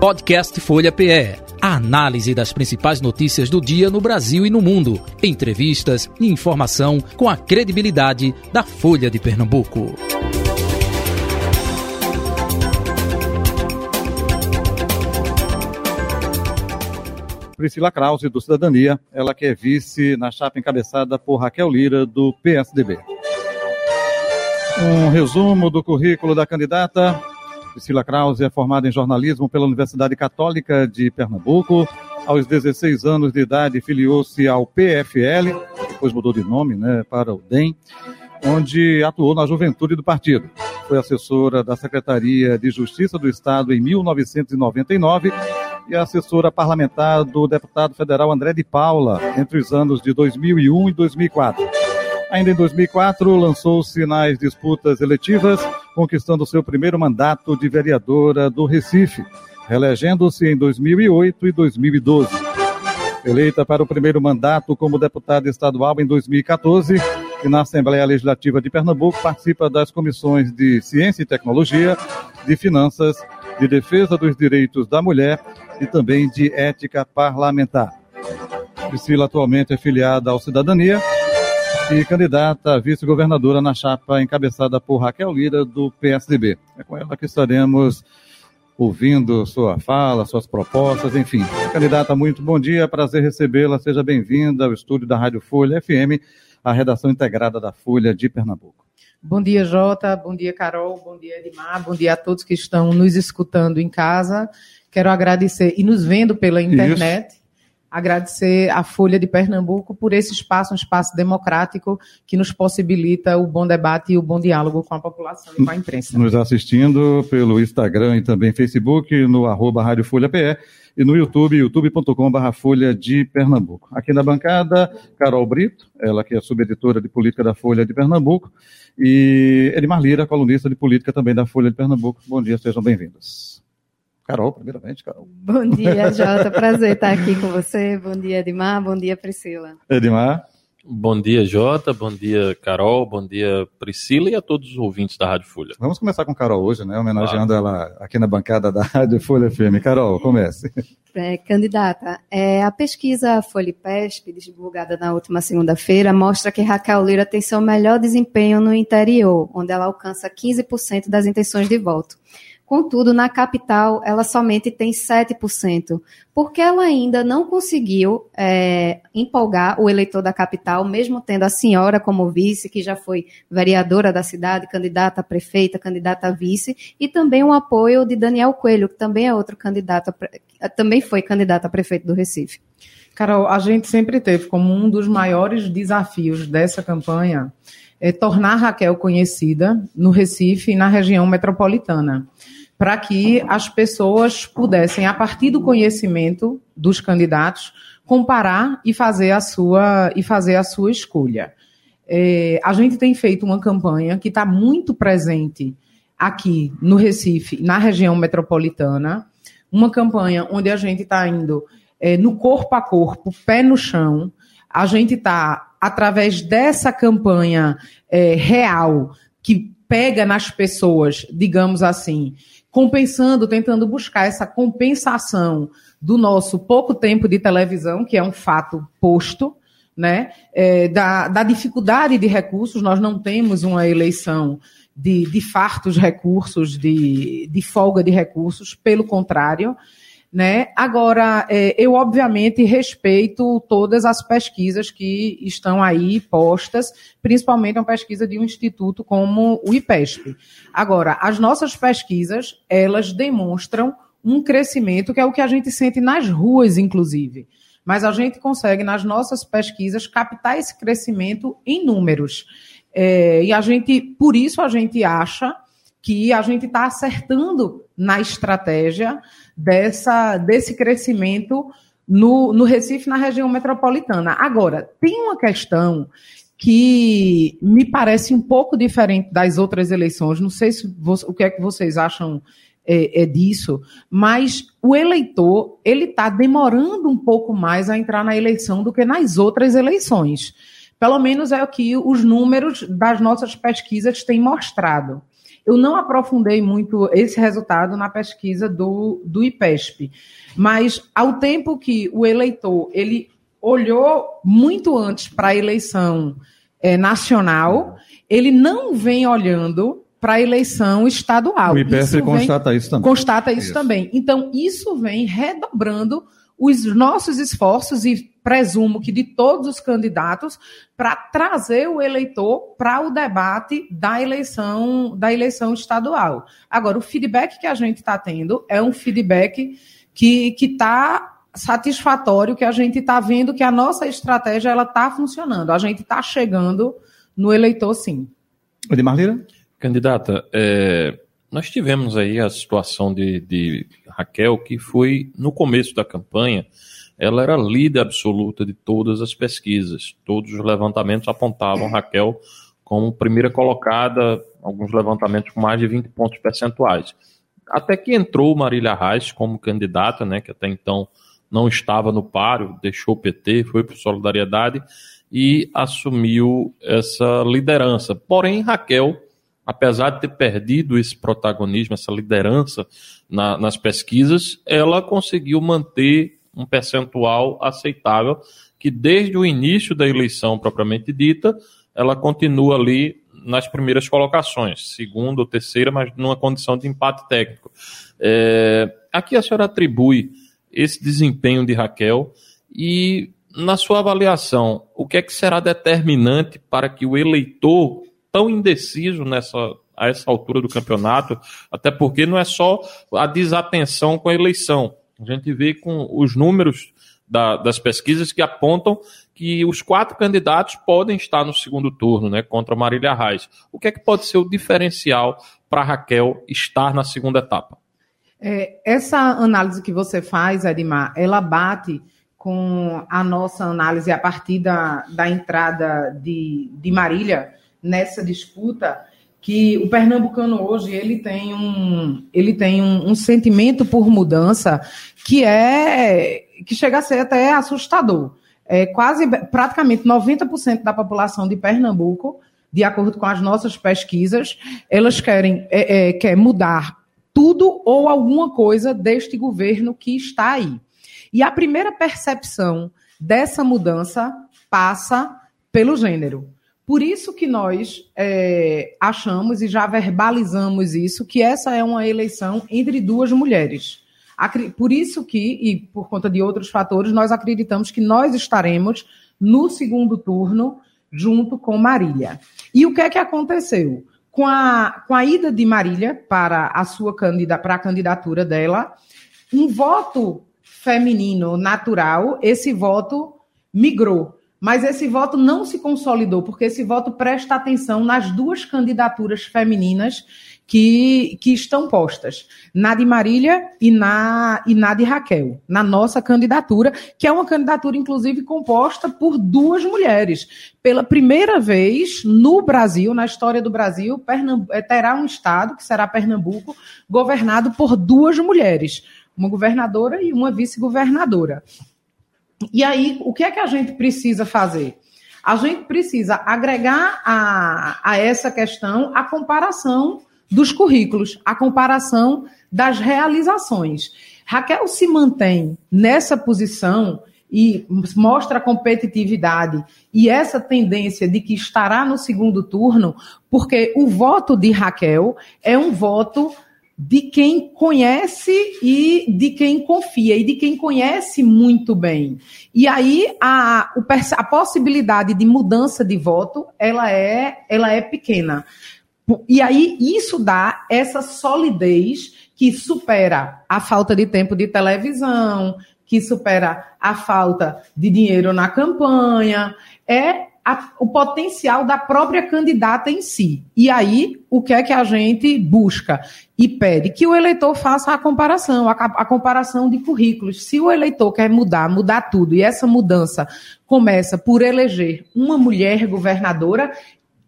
Podcast Folha PE. A análise das principais notícias do dia no Brasil e no mundo. Entrevistas e informação com a credibilidade da Folha de Pernambuco. Priscila Krause, do Cidadania, ela que é vice na chapa encabeçada por Raquel Lira, do PSDB. Um resumo do currículo da candidata. Priscila Krause é formada em jornalismo pela Universidade Católica de Pernambuco. Aos 16 anos de idade, filiou-se ao PFL, depois mudou de nome né, para o DEM, onde atuou na juventude do partido. Foi assessora da Secretaria de Justiça do Estado em 1999 e assessora parlamentar do deputado federal André de Paula entre os anos de 2001 e 2004. Ainda em 2004, lançou-se nas disputas eletivas, conquistando seu primeiro mandato de vereadora do Recife, reelegendo-se em 2008 e 2012. Eleita para o primeiro mandato como deputada estadual em 2014 e na Assembleia Legislativa de Pernambuco participa das comissões de Ciência e Tecnologia, de Finanças, de Defesa dos Direitos da Mulher e também de Ética Parlamentar. Priscila atualmente é filiada ao Cidadania e candidata a vice-governadora na chapa encabeçada por Raquel Lira, do PSDB. É com ela que estaremos ouvindo sua fala, suas propostas, enfim. Candidata, muito bom dia, prazer recebê-la, seja bem-vinda ao estúdio da Rádio Folha FM, a redação integrada da Folha de Pernambuco. Bom dia, Jota, bom dia, Carol, bom dia, Edmar, bom dia a todos que estão nos escutando em casa. Quero agradecer e nos vendo pela internet. Isso agradecer à Folha de Pernambuco por esse espaço, um espaço democrático que nos possibilita o bom debate e o bom diálogo com a população e com a imprensa. Nos assistindo pelo Instagram e também Facebook, no arroba Rádio Folha PE e no YouTube, youtube.com.br Folha de Pernambuco. Aqui na bancada, Carol Brito, ela que é subeditora de política da Folha de Pernambuco, e Edmar Lira, colunista de política também da Folha de Pernambuco. Bom dia, sejam bem-vindos. Carol, primeiramente, Carol. Bom dia, Jota. Prazer estar aqui com você. Bom dia, Edmar. Bom dia, Priscila. Edmar. Bom dia, Jota. Bom dia, Carol. Bom dia, Priscila e a todos os ouvintes da Rádio Folha. Vamos começar com Carol hoje, né? Homenageando claro. ela aqui na bancada da Rádio Folha FM. Carol, comece. É, candidata, é, a pesquisa Folipesp, divulgada na última segunda-feira, mostra que Raquel Lira tem seu melhor desempenho no interior, onde ela alcança 15% das intenções de voto. Contudo, na capital, ela somente tem 7%, porque ela ainda não conseguiu é, empolgar o eleitor da capital, mesmo tendo a senhora como vice, que já foi vereadora da cidade, candidata a prefeita, candidata a vice, e também o apoio de Daniel Coelho, que também é outro candidato, também foi candidato a prefeito do Recife. Carol, a gente sempre teve como um dos maiores desafios dessa campanha é tornar Raquel conhecida no Recife e na região metropolitana para que as pessoas pudessem, a partir do conhecimento dos candidatos, comparar e fazer a sua, e fazer a sua escolha. É, a gente tem feito uma campanha que está muito presente aqui no Recife, na região metropolitana, uma campanha onde a gente está indo é, no corpo a corpo, pé no chão. A gente está, através dessa campanha é, real, que pega nas pessoas, digamos assim, compensando, tentando buscar essa compensação do nosso pouco tempo de televisão, que é um fato posto, né? É, da, da, dificuldade de recursos, nós não temos uma eleição de, de fartos recursos, de, de folga de recursos, pelo contrário, né? Agora, é, eu obviamente respeito todas as pesquisas que estão aí postas, principalmente uma pesquisa de um instituto como o IPESP. Agora, as nossas pesquisas, elas demonstram um crescimento que é o que a gente sente nas ruas, inclusive. Mas a gente consegue, nas nossas pesquisas, captar esse crescimento em números. É, e a gente, por isso, a gente acha que a gente está acertando na estratégia dessa, desse crescimento no, no Recife, na região metropolitana. Agora, tem uma questão que me parece um pouco diferente das outras eleições. Não sei se o que é que vocês acham é, é disso, mas o eleitor ele está demorando um pouco mais a entrar na eleição do que nas outras eleições. Pelo menos é o que os números das nossas pesquisas têm mostrado. Eu não aprofundei muito esse resultado na pesquisa do, do IPESP, mas ao tempo que o eleitor ele olhou muito antes para a eleição é, nacional, ele não vem olhando para a eleição estadual. O IPESP constata isso também. Constata isso, isso também. Então, isso vem redobrando os nossos esforços e presumo que de todos os candidatos para trazer o eleitor para o debate da eleição da eleição estadual. Agora, o feedback que a gente está tendo é um feedback que está satisfatório, que a gente está vendo que a nossa estratégia ela está funcionando. A gente está chegando no eleitor, sim. Edmar Lira? Candidata, é, nós tivemos aí a situação de, de Raquel, que foi no começo da campanha, ela era líder absoluta de todas as pesquisas. Todos os levantamentos apontavam Raquel como primeira colocada, alguns levantamentos com mais de 20 pontos percentuais. Até que entrou Marília Reis como candidata, né, que até então não estava no páreo, deixou o PT, foi para Solidariedade e assumiu essa liderança. Porém, Raquel apesar de ter perdido esse protagonismo, essa liderança na, nas pesquisas, ela conseguiu manter um percentual aceitável, que desde o início da eleição propriamente dita, ela continua ali nas primeiras colocações, segunda ou terceira, mas numa condição de empate técnico. É, aqui a senhora atribui esse desempenho de Raquel e, na sua avaliação, o que é que será determinante para que o eleitor tão indeciso nessa a essa altura do campeonato, até porque não é só a desatenção com a eleição. A gente vê com os números da, das pesquisas que apontam que os quatro candidatos podem estar no segundo turno, né, contra Marília Reis. O que é que pode ser o diferencial para Raquel estar na segunda etapa? É, essa análise que você faz, Edmar, ela bate com a nossa análise a partir da, da entrada de, de Marília nessa disputa que o pernambucano hoje ele tem um ele tem um, um, sentimento por mudança que é que chega a ser até assustador. É quase praticamente 90% da população de Pernambuco, de acordo com as nossas pesquisas, elas querem é, é, quer mudar tudo ou alguma coisa deste governo que está aí. E a primeira percepção dessa mudança passa pelo gênero. Por isso que nós é, achamos e já verbalizamos isso, que essa é uma eleição entre duas mulheres. Por isso que, e por conta de outros fatores, nós acreditamos que nós estaremos no segundo turno junto com Marília. E o que é que aconteceu? Com a, com a ida de Marília para a sua candidata, para a candidatura dela, um voto feminino natural, esse voto migrou mas esse voto não se consolidou, porque esse voto presta atenção nas duas candidaturas femininas que, que estão postas, na de Marília e na, e na de Raquel, na nossa candidatura, que é uma candidatura, inclusive, composta por duas mulheres. Pela primeira vez no Brasil, na história do Brasil, eh, terá um estado, que será Pernambuco, governado por duas mulheres, uma governadora e uma vice-governadora. E aí, o que é que a gente precisa fazer? A gente precisa agregar a, a essa questão a comparação dos currículos, a comparação das realizações. Raquel se mantém nessa posição e mostra competitividade e essa tendência de que estará no segundo turno, porque o voto de Raquel é um voto de quem conhece e de quem confia, e de quem conhece muito bem. E aí a, a possibilidade de mudança de voto, ela é, ela é pequena. E aí isso dá essa solidez que supera a falta de tempo de televisão, que supera a falta de dinheiro na campanha, é a, o potencial da própria candidata em si. E aí, o que é que a gente busca e pede? Que o eleitor faça a comparação, a, a comparação de currículos. Se o eleitor quer mudar, mudar tudo, e essa mudança começa por eleger uma mulher governadora,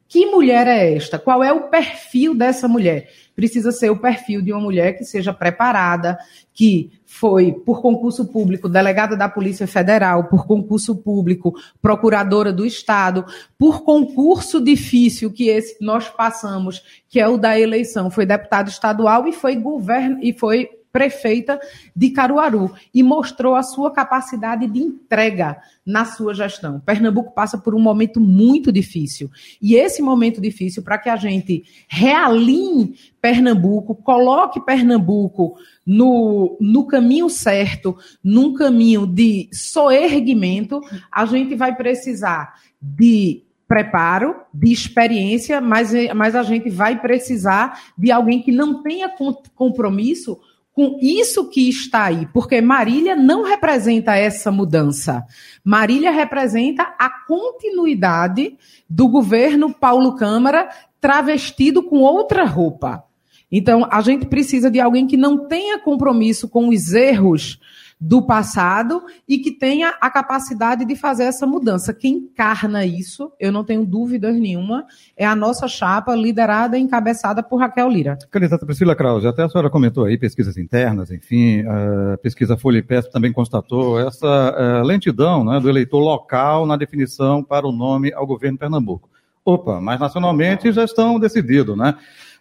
que mulher é esta? Qual é o perfil dessa mulher? precisa ser o perfil de uma mulher que seja preparada, que foi, por concurso público, delegada da Polícia Federal, por concurso público, procuradora do Estado, por concurso difícil que esse nós passamos, que é o da eleição, foi deputado estadual e foi governo e foi prefeita de Caruaru e mostrou a sua capacidade de entrega na sua gestão. Pernambuco passa por um momento muito difícil. E esse momento difícil, para que a gente realinhe Pernambuco, coloque Pernambuco no, no caminho certo, num caminho de soerguimento, a gente vai precisar de preparo, de experiência, mas, mas a gente vai precisar de alguém que não tenha compromisso com isso que está aí, porque Marília não representa essa mudança. Marília representa a continuidade do governo Paulo Câmara travestido com outra roupa. Então, a gente precisa de alguém que não tenha compromisso com os erros do passado e que tenha a capacidade de fazer essa mudança. Quem encarna isso, eu não tenho dúvidas nenhuma, é a nossa chapa liderada e encabeçada por Raquel Lira. Candidata Priscila Krause, até a senhora comentou aí pesquisas internas, enfim, a pesquisa Folha e também constatou essa uh, lentidão né, do eleitor local na definição para o nome ao governo Pernambuco. Opa, mas nacionalmente já estão decididos, né?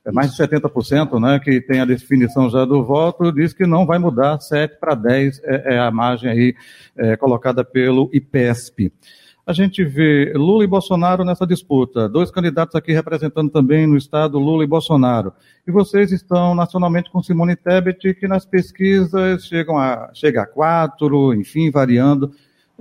É mais de 70%, né, que tem a definição já do voto, diz que não vai mudar, 7 para 10 é, é, a margem aí é, colocada pelo IPESP. A gente vê Lula e Bolsonaro nessa disputa, dois candidatos aqui representando também no estado Lula e Bolsonaro. E vocês estão nacionalmente com Simone Tebet, que nas pesquisas chegam a, chega a quatro, enfim, variando.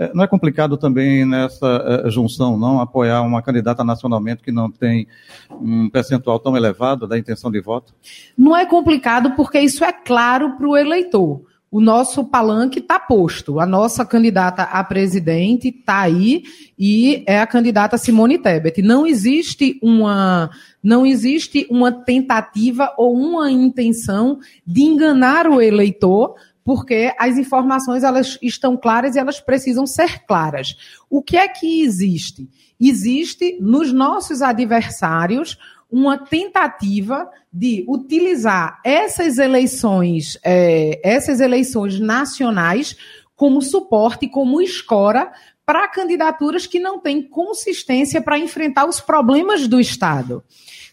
É, não é complicado também nessa é, junção, não, apoiar uma candidata nacionalmente que não tem um percentual tão elevado da intenção de voto? Não é complicado porque isso é claro para o eleitor. O nosso palanque está posto. A nossa candidata a presidente está aí e é a candidata Simone Tebet. Não existe uma, não existe uma tentativa ou uma intenção de enganar o eleitor porque as informações elas estão claras e elas precisam ser claras. O que é que existe? Existe nos nossos adversários uma tentativa de utilizar essas eleições, é, essas eleições nacionais como suporte, como escora para candidaturas que não têm consistência para enfrentar os problemas do Estado.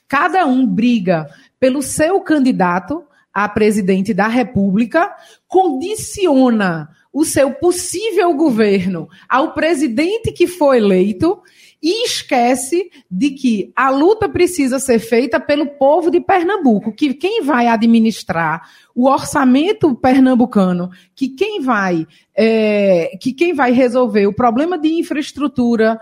Cada um briga pelo seu candidato, a presidente da República, condiciona o seu possível governo ao presidente que foi eleito e esquece de que a luta precisa ser feita pelo povo de Pernambuco, que quem vai administrar o orçamento pernambucano, que quem vai, é, que quem vai resolver o problema de infraestrutura,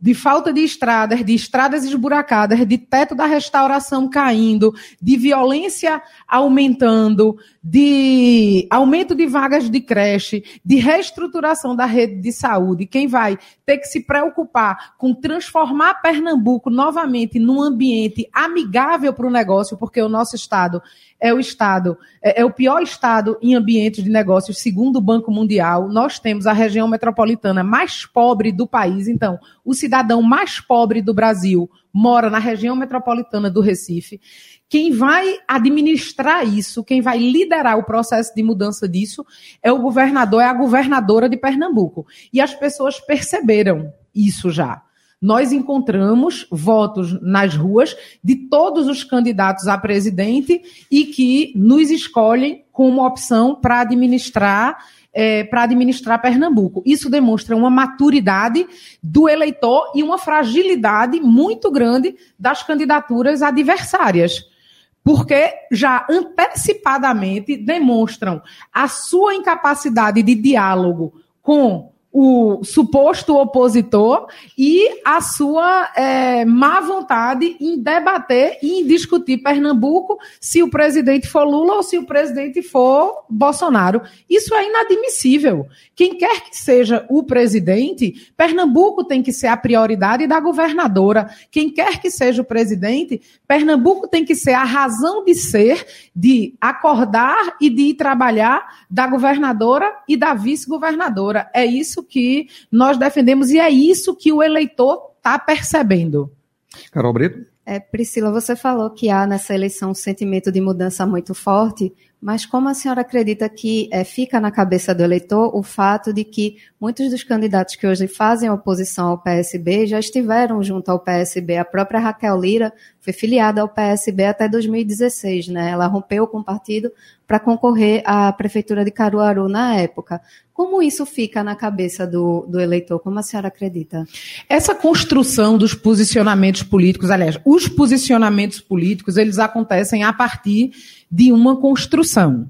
de falta de estradas, de estradas esburacadas, de teto da restauração caindo, de violência aumentando, de aumento de vagas de creche, de reestruturação da rede de saúde. Quem vai ter que se preocupar com transformar Pernambuco novamente num ambiente amigável para o negócio, porque o nosso estado é o estado, é, é, o pior estado em ambientes de negócios, segundo o Banco Mundial. Nós temos a região metropolitana mais pobre do país. Então, o cidadão mais pobre do Brasil mora na região metropolitana do Recife. Quem vai administrar isso, quem vai liderar o processo de mudança disso, é o governador, é a governadora de Pernambuco. E as pessoas perceberam isso já nós encontramos votos nas ruas de todos os candidatos a presidente e que nos escolhem como opção para administrar é, para administrar Pernambuco. Isso demonstra uma maturidade do eleitor e uma fragilidade muito grande das candidaturas adversárias. Porque já antecipadamente demonstram a sua incapacidade de diálogo com o suposto opositor e a sua é, má vontade em debater e em discutir Pernambuco se o presidente for Lula ou se o presidente for Bolsonaro. Isso é inadmissível. Quem quer que seja o presidente, Pernambuco tem que ser a prioridade da governadora. Quem quer que seja o presidente, Pernambuco tem que ser a razão de ser, de acordar e de ir trabalhar da governadora e da vice-governadora. É isso que nós defendemos e é isso que o eleitor está percebendo. Carol Brito. É, Priscila, você falou que há nessa eleição um sentimento de mudança muito forte, mas como a senhora acredita que é, fica na cabeça do eleitor o fato de que muitos dos candidatos que hoje fazem oposição ao PSB já estiveram junto ao PSB? A própria Raquel Lira foi filiada ao PSB até 2016, né? Ela rompeu com o partido para concorrer à prefeitura de Caruaru na época. Como isso fica na cabeça do, do eleitor? Como a senhora acredita? Essa construção dos posicionamentos políticos, aliás, os posicionamentos políticos, eles acontecem a partir de uma construção.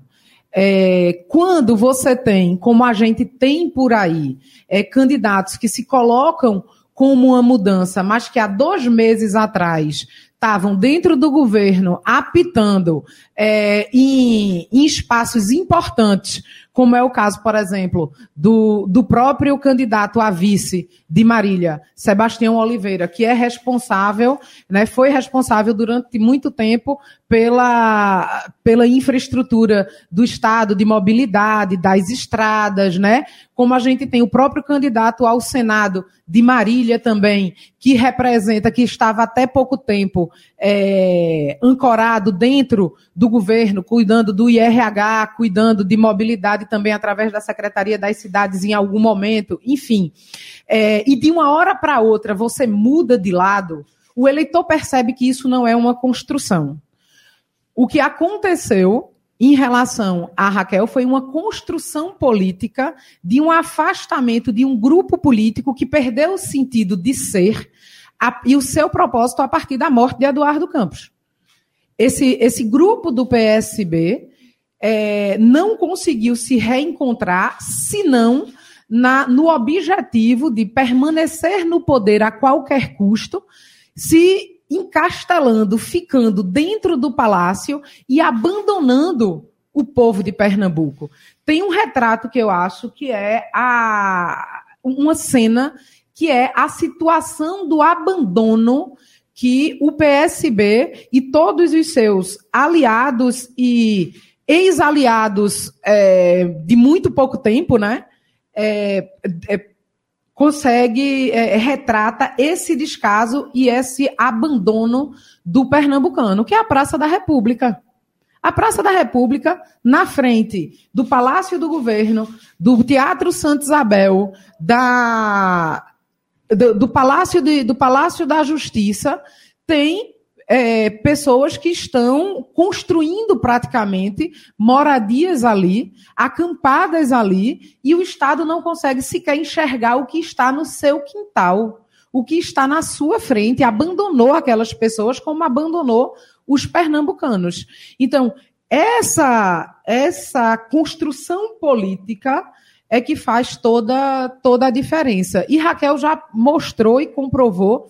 É, quando você tem, como a gente tem por aí, é, candidatos que se colocam como uma mudança, mas que há dois meses atrás estavam dentro do governo apitando é, em, em, espaços importantes, como é o caso, por exemplo, do, do próprio candidato a vice de Marília, Sebastião Oliveira, que é responsável, né, foi responsável durante muito tempo pela, pela infraestrutura do Estado, de mobilidade, das estradas, né? Como a gente tem o próprio candidato ao Senado de Marília também, que representa, que estava até pouco tempo é, ancorado dentro do governo, cuidando do IRH, cuidando de mobilidade também através da Secretaria das Cidades em algum momento, enfim. É, e de uma hora para outra você muda de lado, o eleitor percebe que isso não é uma construção. O que aconteceu em relação a Raquel foi uma construção política de um afastamento de um grupo político que perdeu o sentido de ser a, e o seu propósito a partir da morte de Eduardo Campos. Esse, esse grupo do PSB é, não conseguiu se reencontrar, senão na, no objetivo de permanecer no poder a qualquer custo, se encastelando, ficando dentro do palácio e abandonando o povo de Pernambuco. Tem um retrato que eu acho que é a, uma cena que é a situação do abandono que o PSB e todos os seus aliados e ex-aliados é, de muito pouco tempo, né? É, é, consegue, é, retrata esse descaso e esse abandono do pernambucano, que é a Praça da República. A Praça da República, na frente do Palácio do Governo, do Teatro Santa Isabel, da, do, do, Palácio de, do Palácio da Justiça, tem é, pessoas que estão construindo praticamente moradias ali, acampadas ali, e o Estado não consegue sequer enxergar o que está no seu quintal, o que está na sua frente, abandonou aquelas pessoas como abandonou os pernambucanos. Então, essa, essa construção política é que faz toda, toda a diferença. E Raquel já mostrou e comprovou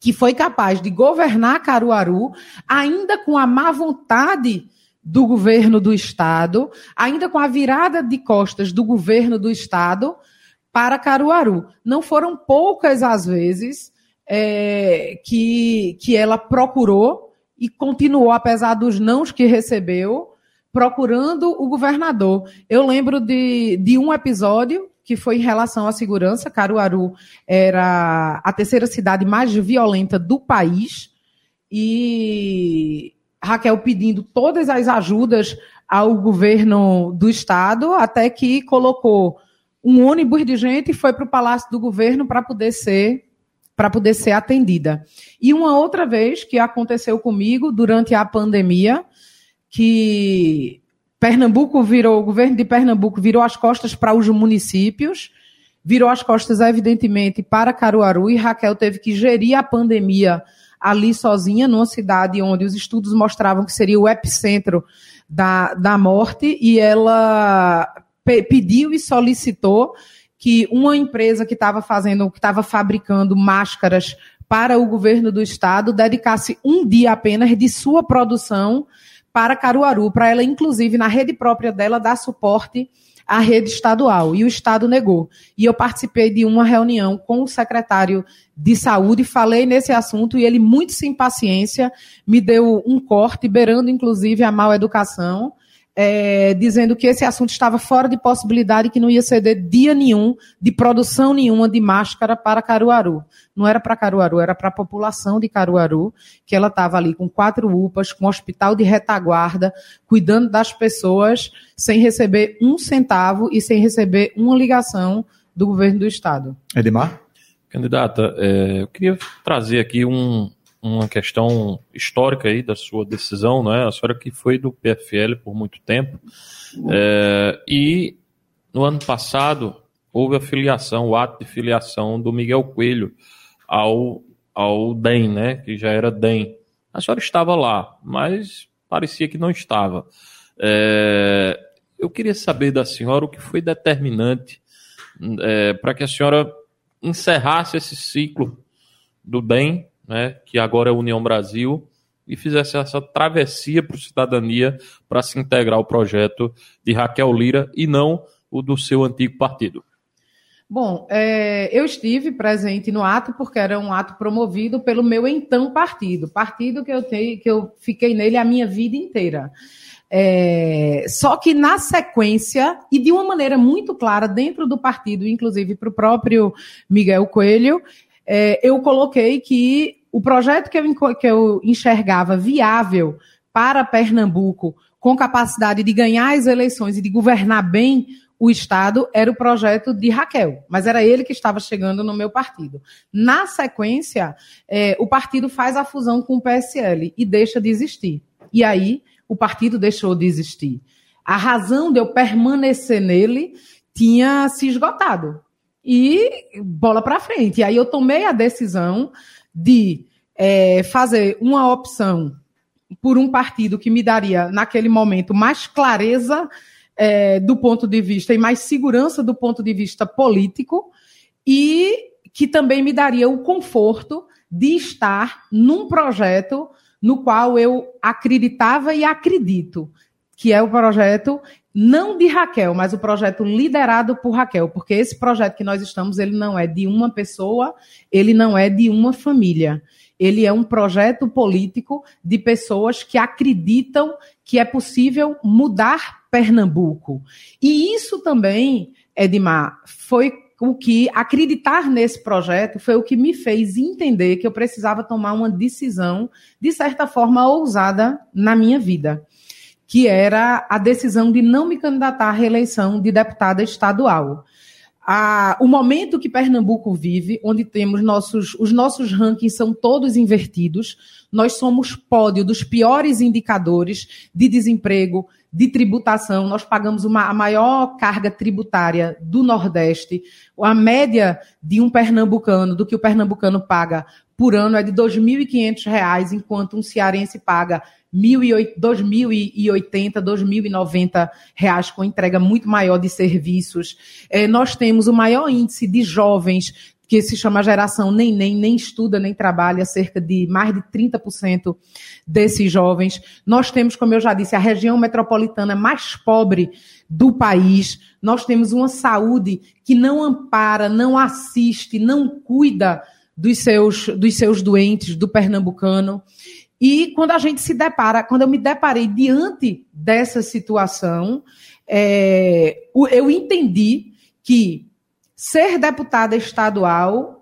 que foi capaz de governar Caruaru, ainda com a má vontade do governo do Estado, ainda com a virada de costas do governo do Estado para Caruaru. Não foram poucas as vezes é, que, que ela procurou e continuou, apesar dos nãos que recebeu, procurando o governador. Eu lembro de, de um episódio que foi em relação à segurança. Caruaru era a terceira cidade mais violenta do país e Raquel pedindo todas as ajudas ao governo do estado, até que colocou um ônibus de gente e foi para o palácio do governo para poder ser para poder ser atendida. E uma outra vez que aconteceu comigo durante a pandemia, que Pernambuco virou, o governo de Pernambuco virou as costas para os municípios, virou as costas, evidentemente, para Caruaru, e Raquel teve que gerir a pandemia ali sozinha, numa cidade onde os estudos mostravam que seria o epicentro da, da morte, e ela pe pediu e solicitou que uma empresa que estava fazendo, que estava fabricando máscaras para o governo do estado dedicasse um dia apenas de sua produção para Caruaru, para ela, inclusive, na rede própria dela, dar suporte à rede estadual. E o Estado negou. E eu participei de uma reunião com o secretário de saúde, falei nesse assunto, e ele, muito sem paciência, me deu um corte, beirando, inclusive, a mal educação. É, dizendo que esse assunto estava fora de possibilidade e que não ia ceder dia nenhum de produção nenhuma de máscara para Caruaru. Não era para Caruaru, era para a população de Caruaru, que ela estava ali com quatro UPAs, com um hospital de retaguarda, cuidando das pessoas sem receber um centavo e sem receber uma ligação do governo do estado. Edmar? Candidata, é, eu queria trazer aqui um, uma questão histórica aí da sua decisão, né? A senhora que foi do PFL por muito tempo. É, e no ano passado houve a filiação, o ato de filiação do Miguel Coelho ao, ao DEM, né? Que já era DEM. A senhora estava lá, mas parecia que não estava. É, eu queria saber da senhora o que foi determinante é, para que a senhora encerrasse esse ciclo do DEM né, que agora é União Brasil, e fizesse essa travessia para cidadania para se integrar ao projeto de Raquel Lira e não o do seu antigo partido? Bom, é, eu estive presente no ato porque era um ato promovido pelo meu então partido, partido que eu que eu fiquei nele a minha vida inteira. É, só que na sequência, e de uma maneira muito clara dentro do partido, inclusive para o próprio Miguel Coelho, é, eu coloquei que o projeto que eu, que eu enxergava viável para Pernambuco, com capacidade de ganhar as eleições e de governar bem o Estado, era o projeto de Raquel, mas era ele que estava chegando no meu partido. Na sequência, é, o partido faz a fusão com o PSL e deixa de existir. E aí, o partido deixou de existir. A razão de eu permanecer nele tinha se esgotado e bola para frente. E aí eu tomei a decisão de é, fazer uma opção por um partido que me daria, naquele momento, mais clareza é, do ponto de vista e mais segurança do ponto de vista político e que também me daria o conforto de estar num projeto no qual eu acreditava e acredito, que é o projeto não de Raquel, mas o projeto liderado por Raquel, porque esse projeto que nós estamos, ele não é de uma pessoa, ele não é de uma família. Ele é um projeto político de pessoas que acreditam que é possível mudar Pernambuco. E isso também, Edmar, foi o que acreditar nesse projeto foi o que me fez entender que eu precisava tomar uma decisão, de certa forma, ousada na minha vida que era a decisão de não me candidatar à reeleição de deputada estadual. A, o momento que Pernambuco vive, onde temos nossos, os nossos rankings são todos invertidos, nós somos pódio dos piores indicadores de desemprego, de tributação, nós pagamos uma, a maior carga tributária do Nordeste. A média de um pernambucano, do que o pernambucano paga por ano, é de R$ 2.500, enquanto um cearense paga 2.080, 2.090 reais com entrega muito maior de serviços. É, nós temos o maior índice de jovens que se chama geração nem nem, nem estuda, nem trabalha, cerca de mais de 30% desses jovens. Nós temos, como eu já disse, a região metropolitana mais pobre do país. Nós temos uma saúde que não ampara, não assiste, não cuida dos seus, dos seus doentes, do pernambucano. E quando a gente se depara, quando eu me deparei diante dessa situação, é, eu entendi que ser deputada estadual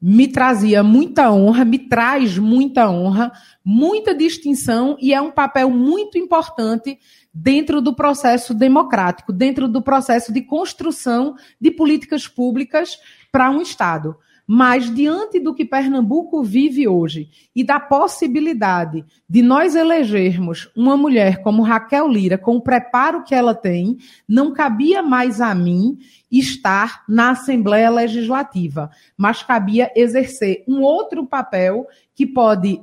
me trazia muita honra, me traz muita honra, muita distinção e é um papel muito importante dentro do processo democrático, dentro do processo de construção de políticas públicas para um Estado. Mas, diante do que Pernambuco vive hoje e da possibilidade de nós elegermos uma mulher como Raquel Lira, com o preparo que ela tem, não cabia mais a mim estar na Assembleia Legislativa, mas cabia exercer um outro papel que pode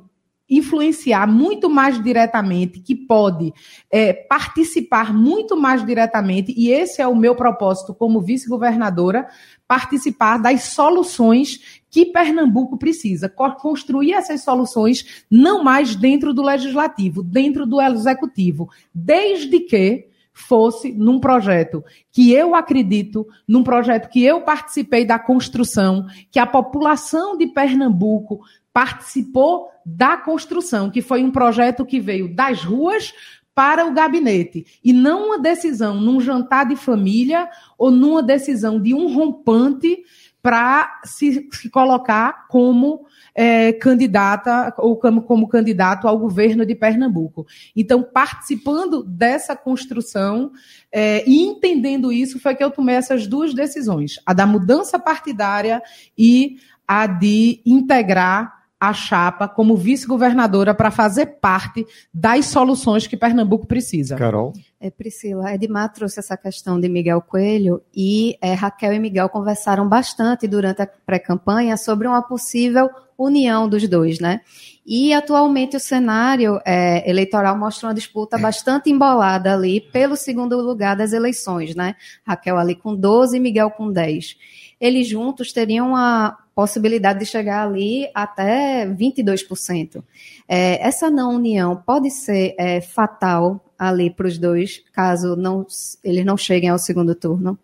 influenciar muito mais diretamente, que pode é, participar muito mais diretamente, e esse é o meu propósito como vice-governadora, participar das soluções que Pernambuco precisa, construir essas soluções não mais dentro do legislativo, dentro do executivo, desde que fosse num projeto que eu acredito, num projeto que eu participei da construção, que a população de Pernambuco participou da construção, que foi um projeto que veio das ruas para o gabinete e não uma decisão num jantar de família ou numa decisão de um rompante para se, se, colocar como é, candidata ou como, como candidato ao governo de Pernambuco. Então, participando dessa construção é, e entendendo isso, foi que eu tomei essas duas decisões: a da mudança partidária e a de integrar a chapa como vice-governadora para fazer parte das soluções que Pernambuco precisa. Carol. É, Priscila, Edmar trouxe essa questão de Miguel Coelho e é, Raquel e Miguel conversaram bastante durante a pré-campanha sobre uma possível união dos dois, né? E atualmente o cenário é, eleitoral mostra uma disputa bastante embolada ali pelo segundo lugar das eleições, né? Raquel ali com 12 e Miguel com 10. Eles juntos teriam a possibilidade de chegar ali até 22%. É, essa não união pode ser é, fatal ali para os dois, caso não, eles não cheguem ao segundo turno?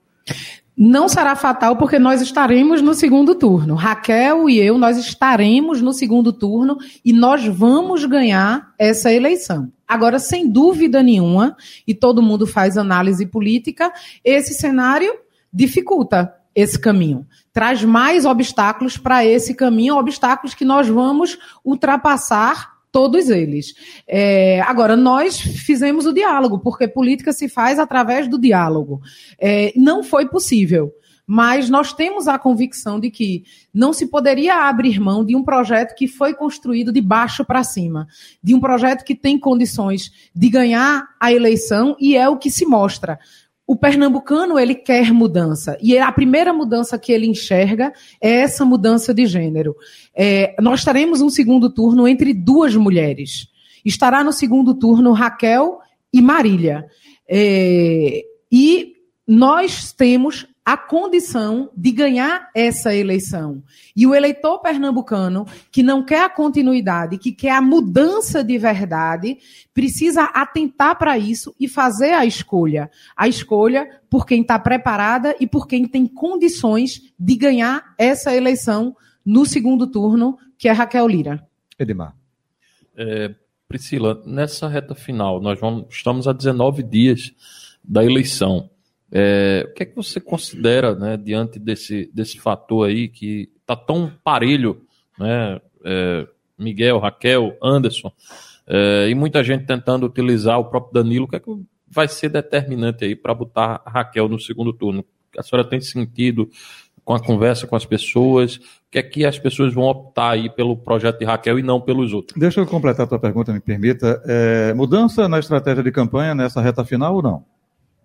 Não será fatal porque nós estaremos no segundo turno. Raquel e eu, nós estaremos no segundo turno e nós vamos ganhar essa eleição. Agora, sem dúvida nenhuma, e todo mundo faz análise política, esse cenário dificulta esse caminho. Traz mais obstáculos para esse caminho, obstáculos que nós vamos ultrapassar todos eles. É, agora, nós fizemos o diálogo, porque política se faz através do diálogo. É, não foi possível. Mas nós temos a convicção de que não se poderia abrir mão de um projeto que foi construído de baixo para cima, de um projeto que tem condições de ganhar a eleição e é o que se mostra o pernambucano ele quer mudança e a primeira mudança que ele enxerga é essa mudança de gênero. É, nós teremos um segundo turno entre duas mulheres. Estará no segundo turno Raquel e Marília. É, e nós temos a condição de ganhar essa eleição. E o eleitor pernambucano, que não quer a continuidade, que quer a mudança de verdade, precisa atentar para isso e fazer a escolha. A escolha por quem está preparada e por quem tem condições de ganhar essa eleição no segundo turno, que é Raquel Lira. Edmar. É, Priscila, nessa reta final, nós vamos, estamos a 19 dias da eleição. É, o que é que você considera, né, diante desse, desse fator aí que está tão parelho, né, é, Miguel, Raquel, Anderson, é, e muita gente tentando utilizar o próprio Danilo, o que é que vai ser determinante aí para botar a Raquel no segundo turno? A senhora tem sentido com a conversa com as pessoas? O que é que as pessoas vão optar aí pelo projeto de Raquel e não pelos outros? Deixa eu completar a tua pergunta, me permita. É, mudança na estratégia de campanha nessa reta final ou não?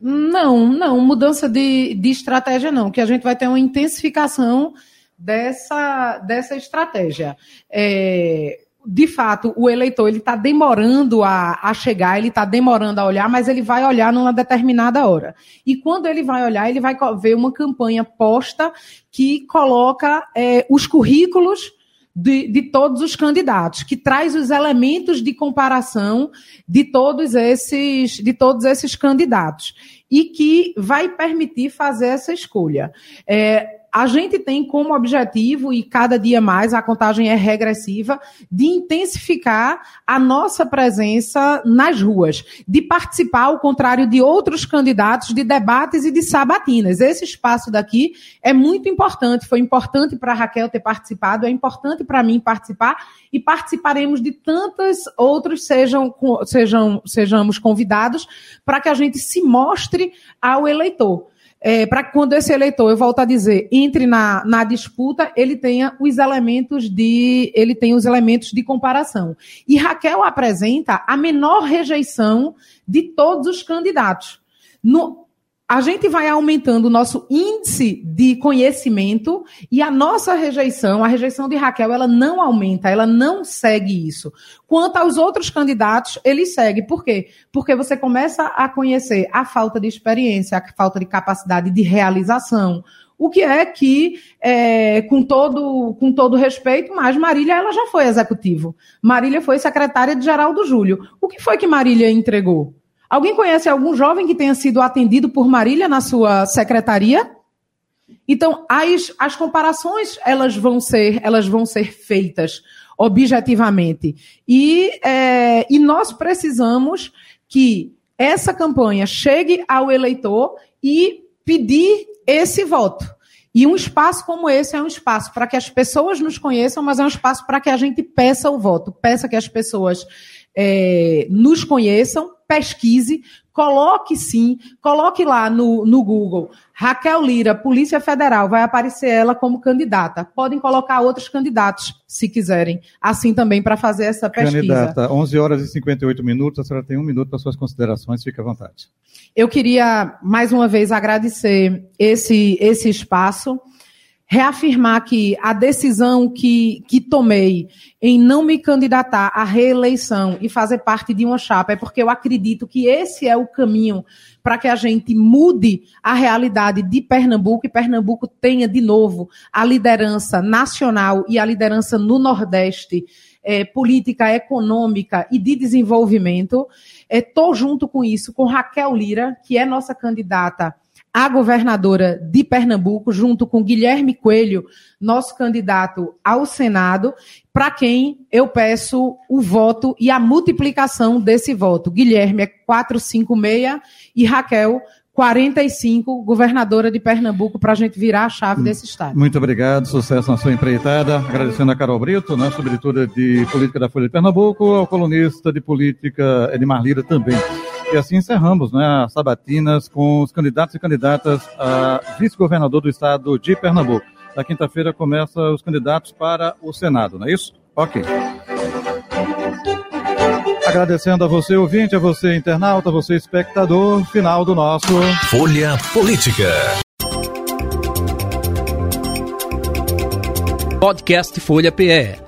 Não, não, mudança de, de estratégia não, que a gente vai ter uma intensificação dessa, dessa estratégia. É, de fato, o eleitor ele está demorando a, a chegar, ele está demorando a olhar, mas ele vai olhar numa determinada hora. E quando ele vai olhar, ele vai ver uma campanha posta que coloca é, os currículos de, de, todos os candidatos, que traz os elementos de comparação de todos esses, de todos esses candidatos e que vai permitir fazer essa escolha. É, a gente tem como objetivo, e cada dia mais a contagem é regressiva, de intensificar a nossa presença nas ruas, de participar, ao contrário de outros candidatos, de debates e de sabatinas. Esse espaço daqui é muito importante, foi importante para Raquel ter participado, é importante para mim participar, e participaremos de tantas outros sejam, sejam, sejamos convidados para que a gente se mostre ao eleitor é, para quando esse eleitor, eu volto a dizer, entre na, na disputa, ele tenha os elementos de ele tem os elementos de comparação. E Raquel apresenta a menor rejeição de todos os candidatos. No, a gente vai aumentando o nosso índice de conhecimento e a nossa rejeição, a rejeição de Raquel, ela não aumenta, ela não segue isso. Quanto aos outros candidatos, eles seguem. Por quê? Porque você começa a conhecer a falta de experiência, a falta de capacidade de realização, o que é que, é, com, todo, com todo respeito, mas Marília ela já foi executivo. Marília foi secretária de Geraldo Júlio. O que foi que Marília entregou? Alguém conhece algum jovem que tenha sido atendido por Marília na sua secretaria? Então, as, as comparações elas vão ser elas vão ser feitas objetivamente e, é, e nós precisamos que essa campanha chegue ao eleitor e pedir esse voto. E um espaço como esse é um espaço para que as pessoas nos conheçam, mas é um espaço para que a gente peça o voto, peça que as pessoas é, nos conheçam, pesquise, coloque sim, coloque lá no, no Google Raquel Lira, Polícia Federal, vai aparecer ela como candidata. Podem colocar outros candidatos, se quiserem, assim também para fazer essa pesquisa. Candidata, 11 horas e 58 minutos, a senhora tem um minuto para suas considerações, fique à vontade. Eu queria, mais uma vez, agradecer esse, esse espaço reafirmar que a decisão que, que tomei em não me candidatar à reeleição e fazer parte de uma chapa é porque eu acredito que esse é o caminho para que a gente mude a realidade de Pernambuco e Pernambuco tenha de novo a liderança nacional e a liderança no Nordeste. É, política econômica e de desenvolvimento. Estou é, junto com isso com Raquel Lira, que é nossa candidata a governadora de Pernambuco, junto com Guilherme Coelho, nosso candidato ao Senado, para quem eu peço o voto e a multiplicação desse voto. Guilherme é 456 e Raquel 45, governadora de Pernambuco, para a gente virar a chave desse estado. Muito obrigado, sucesso na sua empreitada. Agradecendo a Carol Brito, né, subdiretora de política da Folha de Pernambuco, ao colunista de política Edmar Lira também. E assim encerramos né, as sabatinas com os candidatos e candidatas a vice-governador do estado de Pernambuco. Na quinta-feira começa os candidatos para o Senado, não é isso? Ok. Agradecendo a você, ouvinte, a você, internauta, a você, espectador, final do nosso Folha Política. Podcast Folha PE